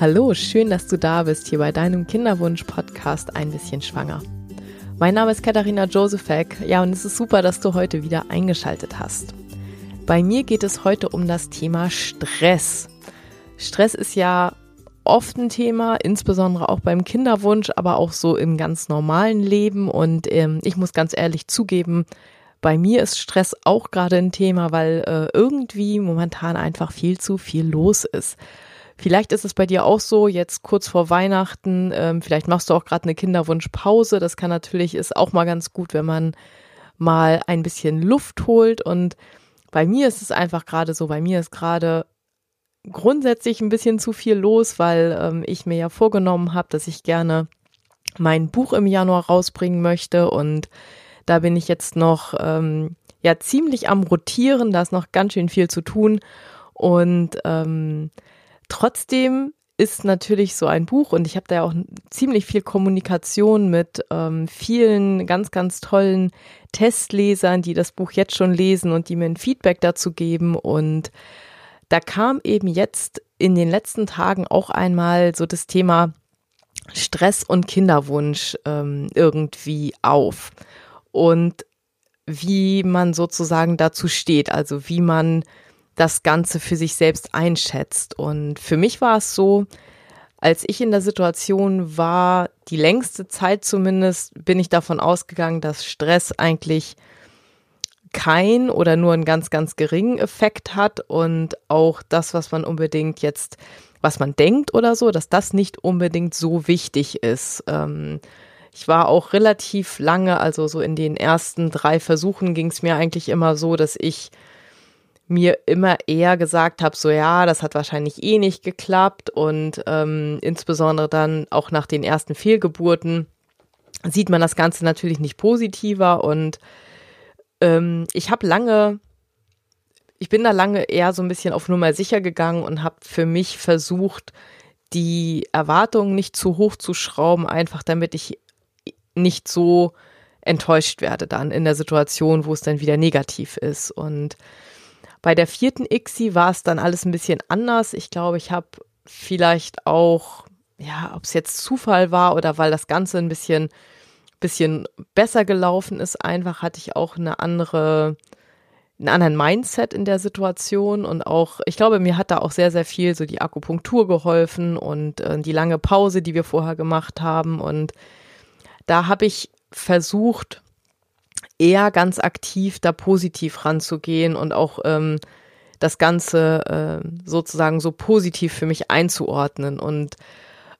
Hallo, schön, dass du da bist hier bei deinem Kinderwunsch-Podcast Ein bisschen schwanger. Mein Name ist Katharina Josefek. Ja, und es ist super, dass du heute wieder eingeschaltet hast. Bei mir geht es heute um das Thema Stress. Stress ist ja oft ein Thema, insbesondere auch beim Kinderwunsch, aber auch so im ganz normalen Leben. Und ähm, ich muss ganz ehrlich zugeben, bei mir ist Stress auch gerade ein Thema, weil äh, irgendwie momentan einfach viel zu viel los ist. Vielleicht ist es bei dir auch so, jetzt kurz vor Weihnachten, ähm, vielleicht machst du auch gerade eine Kinderwunschpause. Das kann natürlich, ist auch mal ganz gut, wenn man mal ein bisschen Luft holt. Und bei mir ist es einfach gerade so, bei mir ist gerade grundsätzlich ein bisschen zu viel los, weil ähm, ich mir ja vorgenommen habe, dass ich gerne mein Buch im Januar rausbringen möchte. Und da bin ich jetzt noch ähm, ja ziemlich am Rotieren, da ist noch ganz schön viel zu tun. Und ähm, Trotzdem ist natürlich so ein Buch und ich habe da ja auch ziemlich viel Kommunikation mit ähm, vielen ganz, ganz tollen Testlesern, die das Buch jetzt schon lesen und die mir ein Feedback dazu geben. Und da kam eben jetzt in den letzten Tagen auch einmal so das Thema Stress und Kinderwunsch ähm, irgendwie auf. Und wie man sozusagen dazu steht, also wie man das Ganze für sich selbst einschätzt. Und für mich war es so, als ich in der Situation war, die längste Zeit zumindest, bin ich davon ausgegangen, dass Stress eigentlich kein oder nur einen ganz, ganz geringen Effekt hat und auch das, was man unbedingt jetzt, was man denkt oder so, dass das nicht unbedingt so wichtig ist. Ähm, ich war auch relativ lange, also so in den ersten drei Versuchen ging es mir eigentlich immer so, dass ich mir immer eher gesagt habe, so ja, das hat wahrscheinlich eh nicht geklappt und ähm, insbesondere dann auch nach den ersten Fehlgeburten sieht man das Ganze natürlich nicht positiver und ähm, ich habe lange, ich bin da lange eher so ein bisschen auf Nummer sicher gegangen und habe für mich versucht, die Erwartungen nicht zu hoch zu schrauben, einfach damit ich nicht so enttäuscht werde dann in der Situation, wo es dann wieder negativ ist und bei der vierten ICSI war es dann alles ein bisschen anders. Ich glaube, ich habe vielleicht auch, ja, ob es jetzt Zufall war oder weil das Ganze ein bisschen, bisschen besser gelaufen ist, einfach hatte ich auch eine andere, einen anderen Mindset in der Situation und auch, ich glaube, mir hat da auch sehr, sehr viel so die Akupunktur geholfen und äh, die lange Pause, die wir vorher gemacht haben und da habe ich versucht, eher ganz aktiv da positiv ranzugehen und auch ähm, das Ganze äh, sozusagen so positiv für mich einzuordnen. Und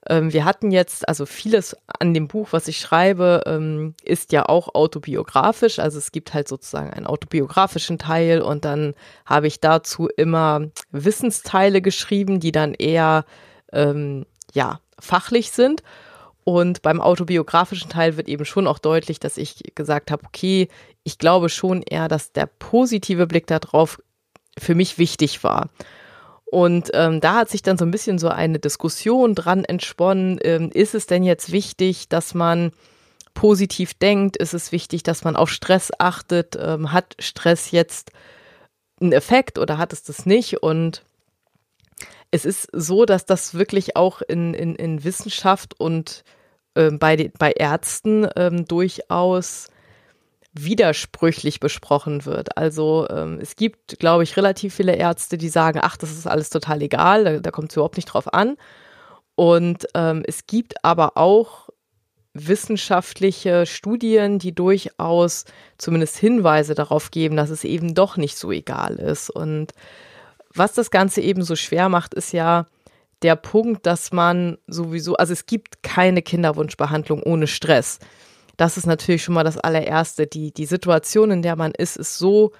ähm, wir hatten jetzt, also vieles an dem Buch, was ich schreibe, ähm, ist ja auch autobiografisch. Also es gibt halt sozusagen einen autobiografischen Teil und dann habe ich dazu immer Wissensteile geschrieben, die dann eher ähm, ja fachlich sind. Und beim autobiografischen Teil wird eben schon auch deutlich, dass ich gesagt habe, okay, ich glaube schon eher, dass der positive Blick darauf für mich wichtig war. Und ähm, da hat sich dann so ein bisschen so eine Diskussion dran entsponnen. Ähm, ist es denn jetzt wichtig, dass man positiv denkt? Ist es wichtig, dass man auf Stress achtet? Ähm, hat Stress jetzt einen Effekt oder hat es das nicht? Und es ist so, dass das wirklich auch in, in, in Wissenschaft und äh, bei, bei Ärzten ähm, durchaus widersprüchlich besprochen wird. Also ähm, es gibt, glaube ich, relativ viele Ärzte, die sagen, ach, das ist alles total egal, da, da kommt es überhaupt nicht drauf an. Und ähm, es gibt aber auch wissenschaftliche Studien, die durchaus zumindest Hinweise darauf geben, dass es eben doch nicht so egal ist. Und was das Ganze eben so schwer macht, ist ja der Punkt, dass man sowieso, also es gibt keine Kinderwunschbehandlung ohne Stress. Das ist natürlich schon mal das allererste. Die, die Situation, in der man ist, ist so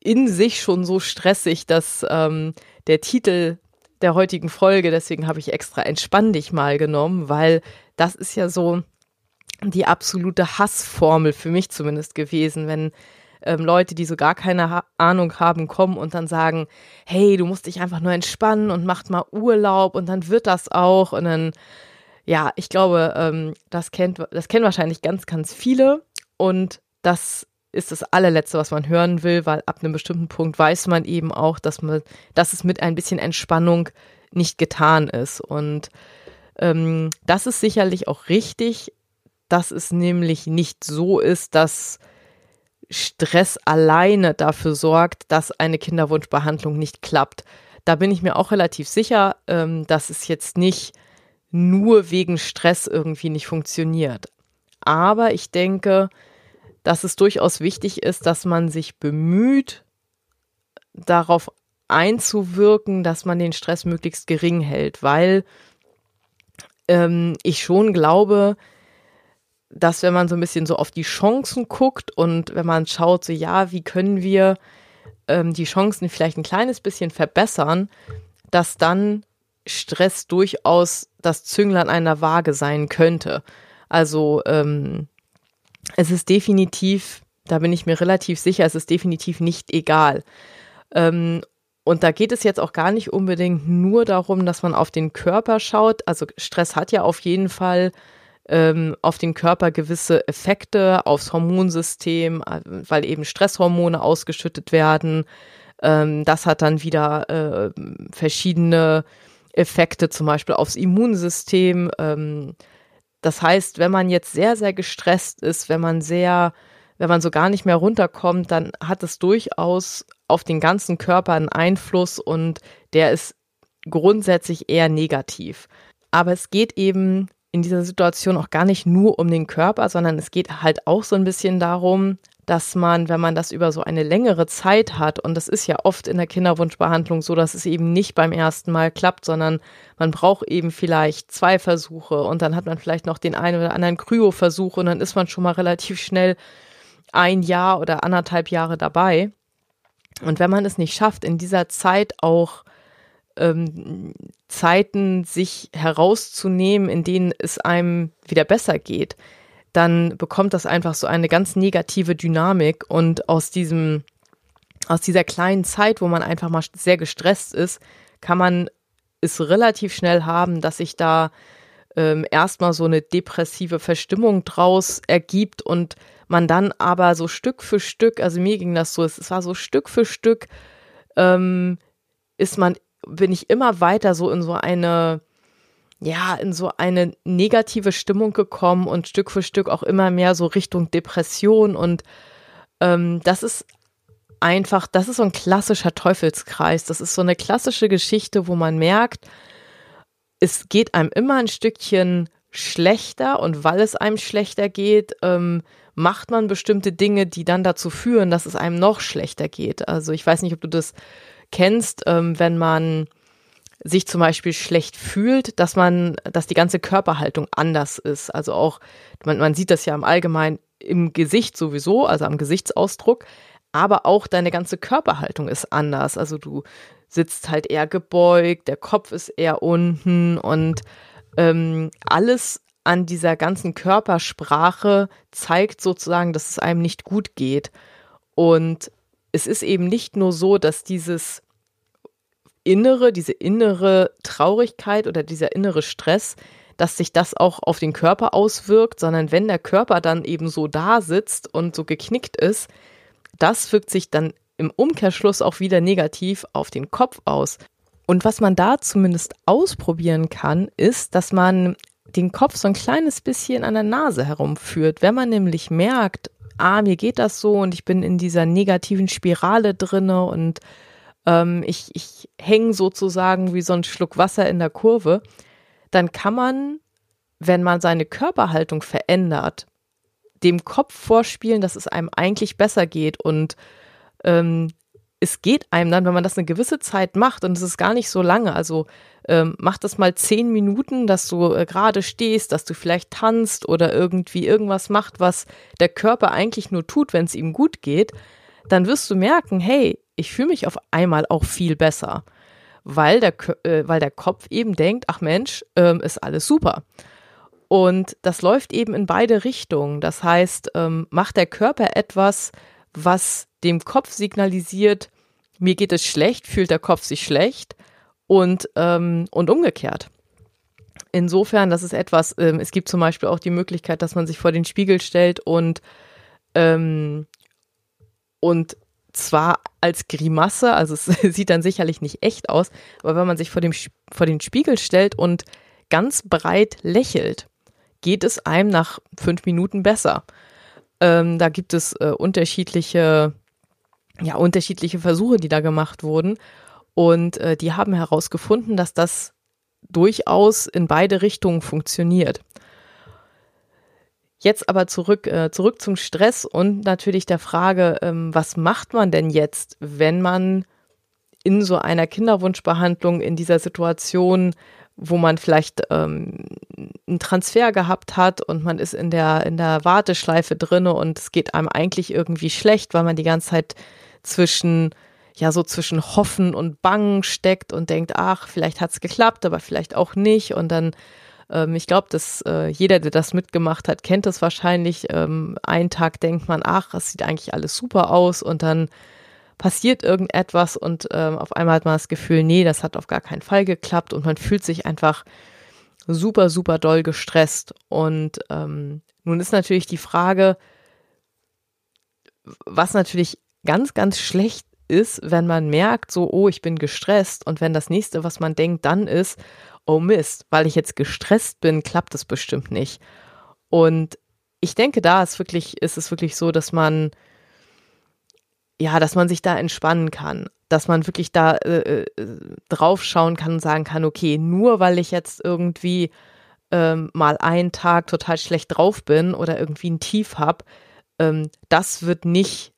in sich schon so stressig, dass ähm, der Titel der heutigen Folge, deswegen habe ich extra entspann dich mal genommen, weil das ist ja so die absolute Hassformel für mich zumindest gewesen, wenn ähm, Leute, die so gar keine ha Ahnung haben, kommen und dann sagen, hey, du musst dich einfach nur entspannen und macht mal Urlaub und dann wird das auch und dann, ja, ich glaube, ähm, das kennt, das kennen wahrscheinlich ganz, ganz viele und das ist das allerletzte, was man hören will, weil ab einem bestimmten Punkt weiß man eben auch, dass man, dass es mit ein bisschen Entspannung nicht getan ist. Und ähm, das ist sicherlich auch richtig, dass es nämlich nicht so ist, dass Stress alleine dafür sorgt, dass eine Kinderwunschbehandlung nicht klappt. Da bin ich mir auch relativ sicher, ähm, dass es jetzt nicht nur wegen Stress irgendwie nicht funktioniert. Aber ich denke, dass es durchaus wichtig ist, dass man sich bemüht, darauf einzuwirken, dass man den Stress möglichst gering hält, weil ähm, ich schon glaube, dass wenn man so ein bisschen so auf die Chancen guckt und wenn man schaut, so ja, wie können wir ähm, die Chancen vielleicht ein kleines bisschen verbessern, dass dann Stress durchaus das Zünglein einer Waage sein könnte. Also ähm, es ist definitiv, da bin ich mir relativ sicher, es ist definitiv nicht egal. Ähm, und da geht es jetzt auch gar nicht unbedingt nur darum, dass man auf den Körper schaut. Also Stress hat ja auf jeden Fall ähm, auf den Körper gewisse Effekte, aufs Hormonsystem, äh, weil eben Stresshormone ausgeschüttet werden. Ähm, das hat dann wieder äh, verschiedene Effekte, zum Beispiel aufs Immunsystem. Ähm, das heißt, wenn man jetzt sehr, sehr gestresst ist, wenn man sehr, wenn man so gar nicht mehr runterkommt, dann hat es durchaus auf den ganzen Körper einen Einfluss und der ist grundsätzlich eher negativ. Aber es geht eben in dieser Situation auch gar nicht nur um den Körper, sondern es geht halt auch so ein bisschen darum, dass man, wenn man das über so eine längere Zeit hat, und das ist ja oft in der Kinderwunschbehandlung so, dass es eben nicht beim ersten Mal klappt, sondern man braucht eben vielleicht zwei Versuche und dann hat man vielleicht noch den einen oder anderen Kryoversuch und dann ist man schon mal relativ schnell ein Jahr oder anderthalb Jahre dabei. Und wenn man es nicht schafft, in dieser Zeit auch ähm, Zeiten sich herauszunehmen, in denen es einem wieder besser geht, dann bekommt das einfach so eine ganz negative Dynamik und aus diesem, aus dieser kleinen Zeit, wo man einfach mal sehr gestresst ist, kann man es relativ schnell haben, dass sich da ähm, erstmal so eine depressive Verstimmung draus ergibt und man dann aber so Stück für Stück, also mir ging das so, es war so Stück für Stück, ähm, ist man, bin ich immer weiter so in so eine ja, in so eine negative Stimmung gekommen und Stück für Stück auch immer mehr so Richtung Depression. Und ähm, das ist einfach, das ist so ein klassischer Teufelskreis. Das ist so eine klassische Geschichte, wo man merkt, es geht einem immer ein Stückchen schlechter und weil es einem schlechter geht, ähm, macht man bestimmte Dinge, die dann dazu führen, dass es einem noch schlechter geht. Also ich weiß nicht, ob du das kennst, ähm, wenn man sich zum Beispiel schlecht fühlt, dass man, dass die ganze Körperhaltung anders ist. Also auch, man, man sieht das ja im Allgemeinen im Gesicht sowieso, also am Gesichtsausdruck, aber auch deine ganze Körperhaltung ist anders. Also du sitzt halt eher gebeugt, der Kopf ist eher unten und ähm, alles an dieser ganzen Körpersprache zeigt sozusagen, dass es einem nicht gut geht. Und es ist eben nicht nur so, dass dieses innere, diese innere Traurigkeit oder dieser innere Stress, dass sich das auch auf den Körper auswirkt, sondern wenn der Körper dann eben so da sitzt und so geknickt ist, das wirkt sich dann im Umkehrschluss auch wieder negativ auf den Kopf aus. Und was man da zumindest ausprobieren kann, ist, dass man den Kopf so ein kleines bisschen an der Nase herumführt. Wenn man nämlich merkt, ah, mir geht das so und ich bin in dieser negativen Spirale drinne und ähm, ich, ich hänge sozusagen wie so ein Schluck Wasser in der Kurve, dann kann man, wenn man seine Körperhaltung verändert, dem Kopf vorspielen, dass es einem eigentlich besser geht und ähm, es geht einem dann, wenn man das eine gewisse Zeit macht und es ist gar nicht so lange, also ähm, mach das mal zehn Minuten, dass du äh, gerade stehst, dass du vielleicht tanzt oder irgendwie irgendwas macht, was der Körper eigentlich nur tut, wenn es ihm gut geht, dann wirst du merken, hey, ich fühle mich auf einmal auch viel besser, weil der, äh, weil der Kopf eben denkt, ach Mensch, ähm, ist alles super. Und das läuft eben in beide Richtungen. Das heißt, ähm, macht der Körper etwas, was dem Kopf signalisiert, mir geht es schlecht, fühlt der Kopf sich schlecht und, ähm, und umgekehrt. Insofern, das ist etwas, ähm, es gibt zum Beispiel auch die Möglichkeit, dass man sich vor den Spiegel stellt und, ähm, und zwar als Grimasse, also es sieht dann sicherlich nicht echt aus, aber wenn man sich vor, dem, vor den Spiegel stellt und ganz breit lächelt, geht es einem nach fünf Minuten besser. Ähm, da gibt es äh, unterschiedliche, ja, unterschiedliche Versuche, die da gemacht wurden. Und äh, die haben herausgefunden, dass das durchaus in beide Richtungen funktioniert. Jetzt aber zurück, äh, zurück zum Stress und natürlich der Frage, ähm, was macht man denn jetzt, wenn man in so einer Kinderwunschbehandlung in dieser Situation, wo man vielleicht ähm, einen Transfer gehabt hat und man ist in der, in der Warteschleife drinne und es geht einem eigentlich irgendwie schlecht, weil man die ganze Zeit zwischen ja so zwischen Hoffen und Bangen steckt und denkt, ach, vielleicht hat's geklappt, aber vielleicht auch nicht. Und dann, ähm, ich glaube, dass äh, jeder, der das mitgemacht hat, kennt das wahrscheinlich. Ähm, einen Tag denkt man, ach, es sieht eigentlich alles super aus und dann passiert irgendetwas und ähm, auf einmal hat man das Gefühl, nee, das hat auf gar keinen Fall geklappt und man fühlt sich einfach super, super doll gestresst. Und ähm, nun ist natürlich die Frage, was natürlich ganz, ganz schlecht ist, wenn man merkt, so, oh, ich bin gestresst und wenn das nächste, was man denkt, dann ist, oh Mist, weil ich jetzt gestresst bin, klappt es bestimmt nicht. Und ich denke, da ist wirklich, ist es wirklich so, dass man, ja, dass man sich da entspannen kann, dass man wirklich da äh, äh drauf schauen kann und sagen kann, okay, nur weil ich jetzt irgendwie ähm, mal einen Tag total schlecht drauf bin oder irgendwie ein Tief habe, ähm, das wird nicht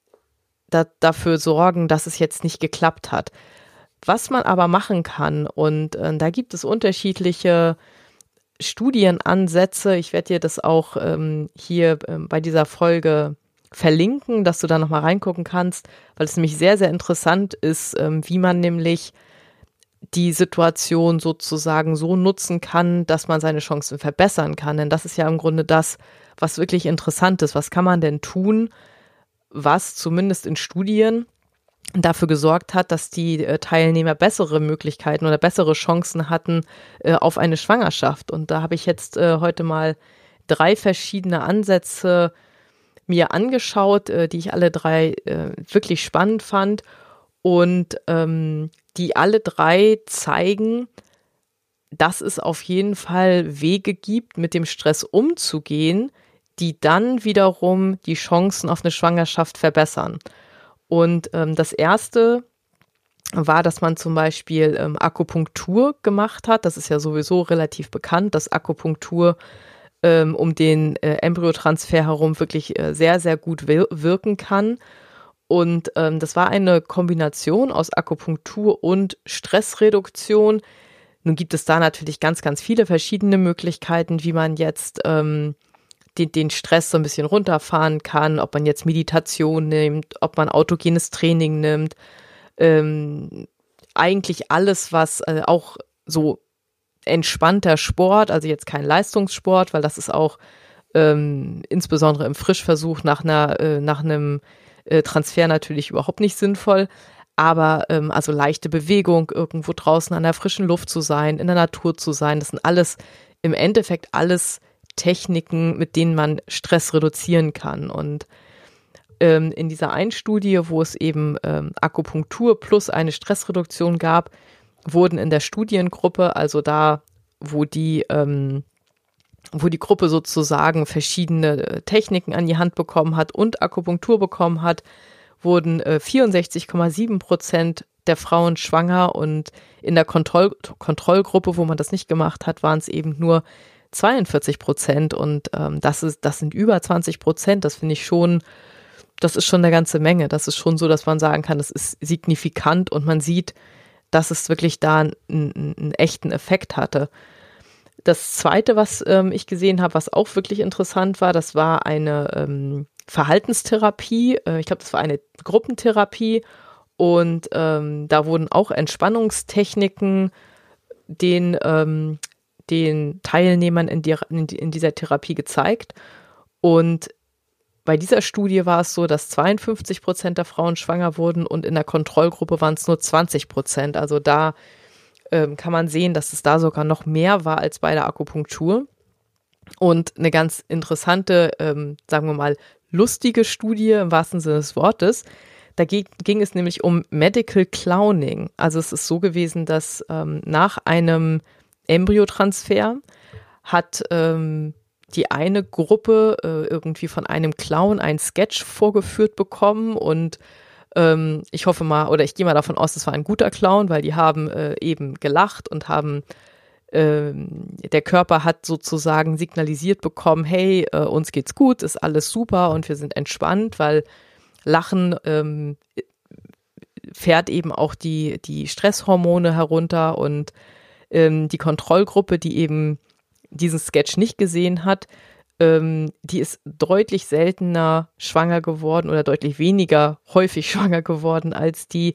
da, dafür sorgen, dass es jetzt nicht geklappt hat. Was man aber machen kann, und äh, da gibt es unterschiedliche Studienansätze. Ich werde dir das auch ähm, hier äh, bei dieser Folge verlinken, dass du da nochmal reingucken kannst, weil es nämlich sehr, sehr interessant ist, ähm, wie man nämlich die Situation sozusagen so nutzen kann, dass man seine Chancen verbessern kann. Denn das ist ja im Grunde das, was wirklich interessant ist. Was kann man denn tun, was zumindest in Studien dafür gesorgt hat, dass die äh, Teilnehmer bessere Möglichkeiten oder bessere Chancen hatten äh, auf eine Schwangerschaft. Und da habe ich jetzt äh, heute mal drei verschiedene Ansätze mir angeschaut, die ich alle drei wirklich spannend fand und ähm, die alle drei zeigen, dass es auf jeden Fall Wege gibt, mit dem Stress umzugehen, die dann wiederum die Chancen auf eine Schwangerschaft verbessern. Und ähm, das erste war, dass man zum Beispiel ähm, Akupunktur gemacht hat. Das ist ja sowieso relativ bekannt, dass Akupunktur ähm, um den äh, Embryotransfer herum wirklich äh, sehr, sehr gut wir wirken kann. Und ähm, das war eine Kombination aus Akupunktur und Stressreduktion. Nun gibt es da natürlich ganz, ganz viele verschiedene Möglichkeiten, wie man jetzt ähm, den, den Stress so ein bisschen runterfahren kann, ob man jetzt Meditation nimmt, ob man autogenes Training nimmt. Ähm, eigentlich alles, was äh, auch so entspannter Sport, also jetzt kein Leistungssport, weil das ist auch ähm, insbesondere im Frischversuch nach einer, äh, nach einem äh, Transfer natürlich überhaupt nicht sinnvoll. Aber ähm, also leichte Bewegung, irgendwo draußen an der frischen Luft zu sein, in der Natur zu sein, das sind alles im Endeffekt alles Techniken, mit denen man Stress reduzieren kann. Und ähm, in dieser einen Studie, wo es eben ähm, Akupunktur plus eine Stressreduktion gab, wurden in der Studiengruppe, also da, wo die, ähm, wo die Gruppe sozusagen verschiedene äh, Techniken an die Hand bekommen hat und Akupunktur bekommen hat, wurden äh, 64,7 Prozent der Frauen schwanger und in der Kontroll Kontrollgruppe, wo man das nicht gemacht hat, waren es eben nur 42 Prozent und ähm, das ist, das sind über 20 Prozent. Das finde ich schon, das ist schon eine ganze Menge. Das ist schon so, dass man sagen kann, das ist signifikant und man sieht, dass es wirklich da einen, einen echten Effekt hatte. Das zweite, was ähm, ich gesehen habe, was auch wirklich interessant war, das war eine ähm, Verhaltenstherapie. Äh, ich glaube, das war eine Gruppentherapie und ähm, da wurden auch Entspannungstechniken den ähm, den Teilnehmern in, die, in dieser Therapie gezeigt. Und bei dieser Studie war es so, dass 52 Prozent der Frauen schwanger wurden und in der Kontrollgruppe waren es nur 20 Prozent. Also da ähm, kann man sehen, dass es da sogar noch mehr war als bei der Akupunktur. Und eine ganz interessante, ähm, sagen wir mal, lustige Studie im wahrsten Sinne des Wortes. Da ging, es nämlich um Medical Clowning. Also es ist so gewesen, dass ähm, nach einem Embryotransfer hat ähm, die eine Gruppe äh, irgendwie von einem Clown ein Sketch vorgeführt bekommen und ähm, ich hoffe mal, oder ich gehe mal davon aus, es war ein guter Clown, weil die haben äh, eben gelacht und haben ähm, der Körper hat sozusagen signalisiert bekommen, hey, äh, uns geht's gut, ist alles super und wir sind entspannt, weil Lachen ähm, fährt eben auch die, die Stresshormone herunter und ähm, die Kontrollgruppe, die eben diesen Sketch nicht gesehen hat, ähm, die ist deutlich seltener schwanger geworden oder deutlich weniger häufig schwanger geworden als die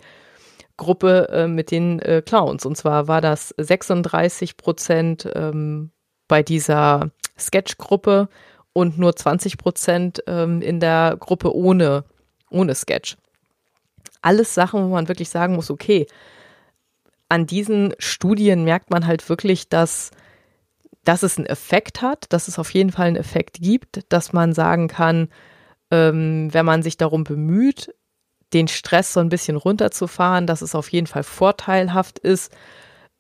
Gruppe äh, mit den äh, Clowns. Und zwar war das 36 Prozent ähm, bei dieser Sketch-Gruppe und nur 20 Prozent ähm, in der Gruppe ohne, ohne Sketch. Alles Sachen, wo man wirklich sagen muss, okay, an diesen Studien merkt man halt wirklich, dass dass es einen Effekt hat, dass es auf jeden Fall einen Effekt gibt, dass man sagen kann, ähm, wenn man sich darum bemüht, den Stress so ein bisschen runterzufahren, dass es auf jeden Fall vorteilhaft ist,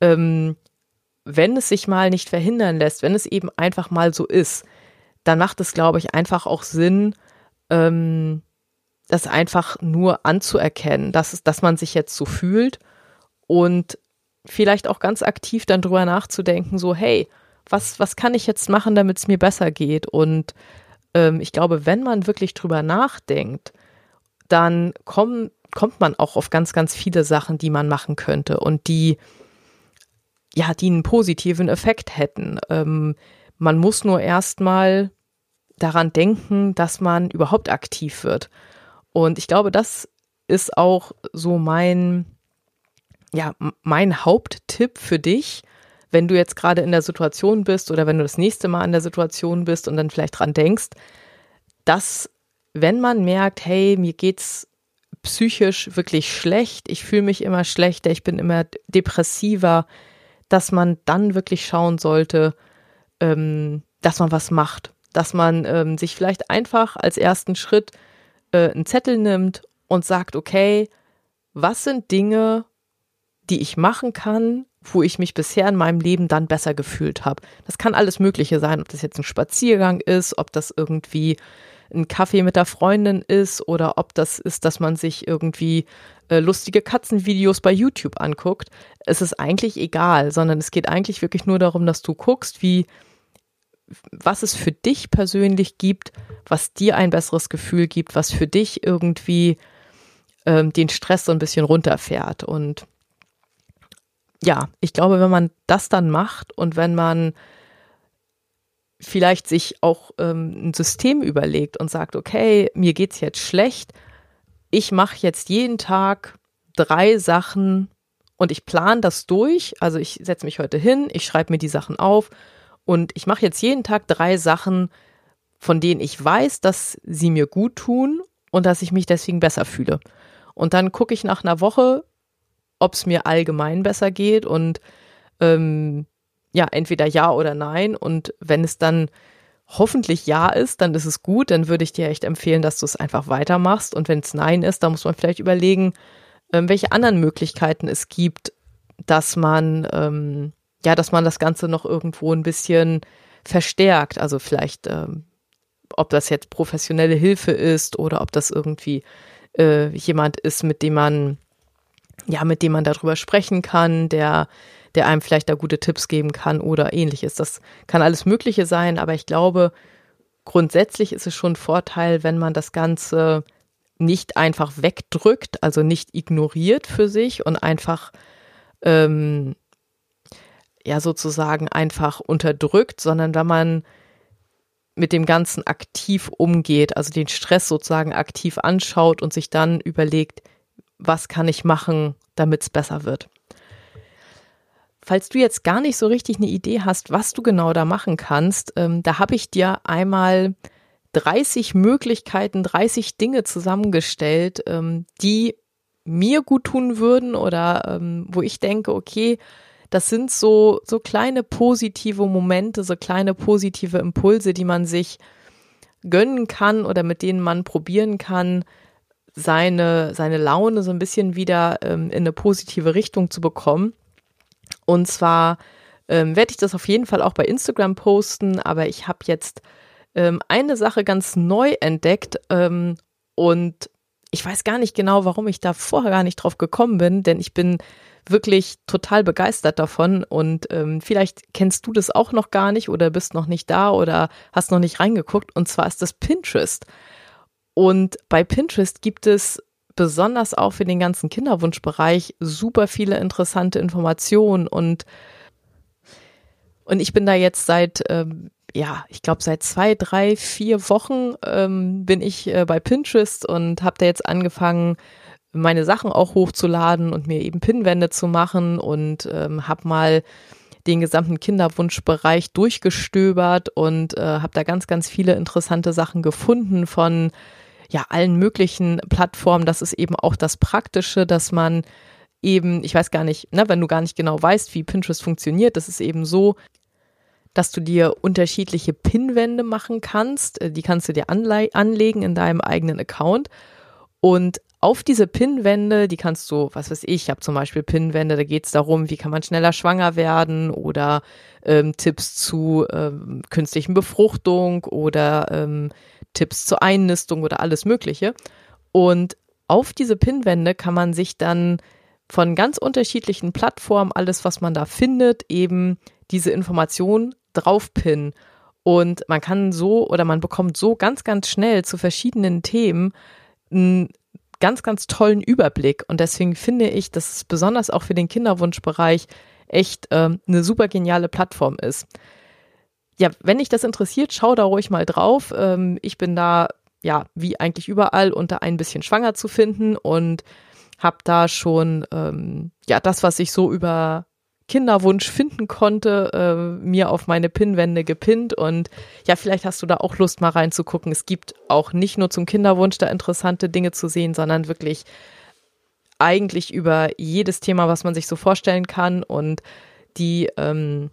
ähm, wenn es sich mal nicht verhindern lässt, wenn es eben einfach mal so ist, dann macht es, glaube ich, einfach auch Sinn, ähm, das einfach nur anzuerkennen, dass, es, dass man sich jetzt so fühlt und vielleicht auch ganz aktiv dann drüber nachzudenken, so, hey, was, was kann ich jetzt machen, damit es mir besser geht? Und ähm, ich glaube, wenn man wirklich drüber nachdenkt, dann komm, kommt man auch auf ganz, ganz viele Sachen, die man machen könnte und die, ja, die einen positiven Effekt hätten. Ähm, man muss nur erstmal daran denken, dass man überhaupt aktiv wird. Und ich glaube, das ist auch so mein, ja, mein Haupttipp für dich, wenn du jetzt gerade in der Situation bist oder wenn du das nächste Mal in der Situation bist und dann vielleicht dran denkst, dass wenn man merkt, hey, mir geht's psychisch wirklich schlecht, ich fühle mich immer schlechter, ich bin immer depressiver, dass man dann wirklich schauen sollte, ähm, dass man was macht, dass man ähm, sich vielleicht einfach als ersten Schritt äh, einen Zettel nimmt und sagt, okay, was sind Dinge, die ich machen kann, wo ich mich bisher in meinem Leben dann besser gefühlt habe. Das kann alles Mögliche sein, ob das jetzt ein Spaziergang ist, ob das irgendwie ein Kaffee mit der Freundin ist oder ob das ist, dass man sich irgendwie äh, lustige Katzenvideos bei YouTube anguckt. Es ist eigentlich egal, sondern es geht eigentlich wirklich nur darum, dass du guckst, wie was es für dich persönlich gibt, was dir ein besseres Gefühl gibt, was für dich irgendwie ähm, den Stress so ein bisschen runterfährt und ja, ich glaube, wenn man das dann macht und wenn man vielleicht sich auch ähm, ein System überlegt und sagt, okay, mir geht's jetzt schlecht, ich mache jetzt jeden Tag drei Sachen und ich plane das durch. Also ich setze mich heute hin, ich schreibe mir die Sachen auf und ich mache jetzt jeden Tag drei Sachen, von denen ich weiß, dass sie mir gut tun und dass ich mich deswegen besser fühle. Und dann gucke ich nach einer Woche, ob es mir allgemein besser geht und ähm, ja, entweder ja oder nein. Und wenn es dann hoffentlich ja ist, dann ist es gut. Dann würde ich dir echt empfehlen, dass du es einfach weitermachst. Und wenn es nein ist, dann muss man vielleicht überlegen, ähm, welche anderen Möglichkeiten es gibt, dass man, ähm, ja, dass man das Ganze noch irgendwo ein bisschen verstärkt. Also vielleicht, ähm, ob das jetzt professionelle Hilfe ist oder ob das irgendwie äh, jemand ist, mit dem man ja, mit dem man darüber sprechen kann, der, der einem vielleicht da gute Tipps geben kann oder ähnliches. Das kann alles Mögliche sein, aber ich glaube, grundsätzlich ist es schon ein Vorteil, wenn man das Ganze nicht einfach wegdrückt, also nicht ignoriert für sich und einfach ähm, ja sozusagen einfach unterdrückt, sondern wenn man mit dem Ganzen aktiv umgeht, also den Stress sozusagen aktiv anschaut und sich dann überlegt, was kann ich machen, damit es besser wird. Falls du jetzt gar nicht so richtig eine Idee hast, was du genau da machen kannst, ähm, da habe ich dir einmal 30 Möglichkeiten, 30 Dinge zusammengestellt, ähm, die mir gut tun würden oder ähm, wo ich denke, okay, das sind so, so kleine positive Momente, so kleine positive Impulse, die man sich gönnen kann oder mit denen man probieren kann, seine, seine Laune so ein bisschen wieder ähm, in eine positive Richtung zu bekommen. Und zwar ähm, werde ich das auf jeden Fall auch bei Instagram posten, aber ich habe jetzt ähm, eine Sache ganz neu entdeckt ähm, und ich weiß gar nicht genau, warum ich da vorher gar nicht drauf gekommen bin, denn ich bin wirklich total begeistert davon und ähm, vielleicht kennst du das auch noch gar nicht oder bist noch nicht da oder hast noch nicht reingeguckt und zwar ist das Pinterest. Und bei Pinterest gibt es besonders auch für den ganzen Kinderwunschbereich super viele interessante Informationen und und ich bin da jetzt seit ähm, ja, ich glaube, seit zwei, drei, vier Wochen ähm, bin ich äh, bei Pinterest und habe da jetzt angefangen, meine Sachen auch hochzuladen und mir eben Pinwände zu machen und ähm, habe mal den gesamten Kinderwunschbereich durchgestöbert und äh, habe da ganz, ganz viele interessante Sachen gefunden von ja allen möglichen Plattformen. Das ist eben auch das Praktische, dass man eben, ich weiß gar nicht, ne, wenn du gar nicht genau weißt, wie Pinterest funktioniert, das ist eben so, dass du dir unterschiedliche Pinwände machen kannst. Äh, die kannst du dir anlegen in deinem eigenen Account. Und auf diese Pinwände, die kannst du, was weiß ich, ich habe zum Beispiel Pinwände, da geht es darum, wie kann man schneller schwanger werden oder ähm, Tipps zu ähm, künstlichen Befruchtung oder ähm, Tipps zur Einnistung oder alles Mögliche. Und auf diese Pinwände kann man sich dann von ganz unterschiedlichen Plattformen, alles, was man da findet, eben diese Information draufpinnen. Und man kann so oder man bekommt so ganz, ganz schnell zu verschiedenen Themen einen ganz, ganz tollen Überblick. Und deswegen finde ich, dass es besonders auch für den Kinderwunschbereich echt äh, eine super geniale Plattform ist. Ja, wenn dich das interessiert, schau da ruhig mal drauf. Ähm, ich bin da, ja, wie eigentlich überall unter ein bisschen schwanger zu finden und habe da schon, ähm, ja, das, was ich so über Kinderwunsch finden konnte, äh, mir auf meine Pinnwände gepinnt. Und ja, vielleicht hast du da auch Lust, mal reinzugucken. Es gibt auch nicht nur zum Kinderwunsch da interessante Dinge zu sehen, sondern wirklich eigentlich über jedes Thema, was man sich so vorstellen kann. Und die ähm,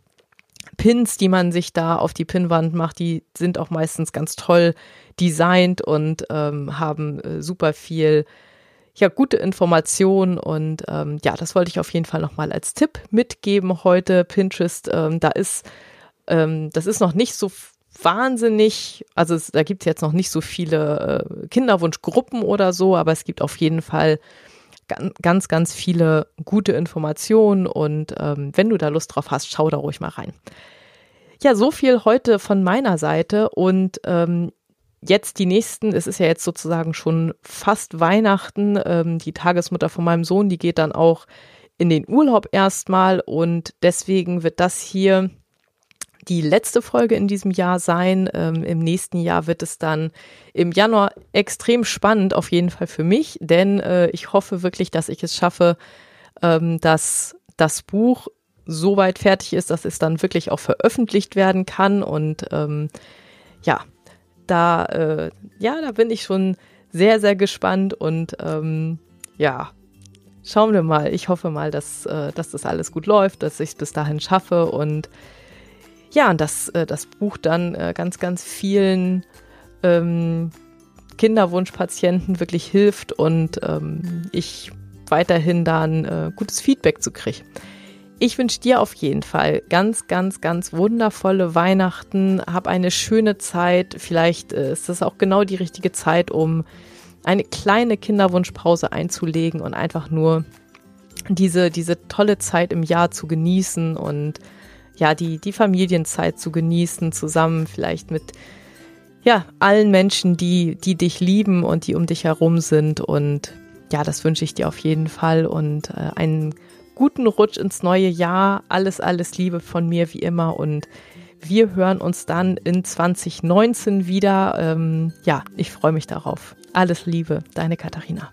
Pins, die man sich da auf die Pinnwand macht, die sind auch meistens ganz toll designt und ähm, haben äh, super viel ja, gute Informationen und ähm, ja, das wollte ich auf jeden Fall nochmal als Tipp mitgeben heute. Pinterest, ähm, da ist, ähm, das ist noch nicht so wahnsinnig, also es, da gibt es jetzt noch nicht so viele äh, Kinderwunschgruppen oder so, aber es gibt auf jeden Fall ganz, ganz viele gute Informationen und ähm, wenn du da Lust drauf hast, schau da ruhig mal rein. Ja, so viel heute von meiner Seite und ähm, jetzt die nächsten, es ist ja jetzt sozusagen schon fast Weihnachten, ähm, die Tagesmutter von meinem Sohn, die geht dann auch in den Urlaub erstmal und deswegen wird das hier die letzte Folge in diesem Jahr sein. Ähm, Im nächsten Jahr wird es dann im Januar extrem spannend, auf jeden Fall für mich, denn äh, ich hoffe wirklich, dass ich es schaffe, ähm, dass das Buch so weit fertig ist, dass es dann wirklich auch veröffentlicht werden kann und ähm, ja, da, äh, ja, da bin ich schon sehr, sehr gespannt und ähm, ja, schauen wir mal. Ich hoffe mal, dass, äh, dass das alles gut läuft, dass ich es bis dahin schaffe und ja, dass äh, das Buch dann äh, ganz, ganz vielen ähm, Kinderwunschpatienten wirklich hilft und ähm, ich weiterhin dann äh, gutes Feedback zu kriege. Ich wünsche dir auf jeden Fall ganz, ganz, ganz wundervolle Weihnachten. Hab eine schöne Zeit. Vielleicht äh, ist das auch genau die richtige Zeit, um eine kleine Kinderwunschpause einzulegen und einfach nur diese, diese tolle Zeit im Jahr zu genießen und ja, die, die Familienzeit zu genießen, zusammen vielleicht mit ja, allen Menschen, die, die dich lieben und die um dich herum sind. Und ja, das wünsche ich dir auf jeden Fall und äh, einen guten Rutsch ins neue Jahr. Alles, alles Liebe von mir wie immer und wir hören uns dann in 2019 wieder. Ähm, ja, ich freue mich darauf. Alles Liebe, deine Katharina.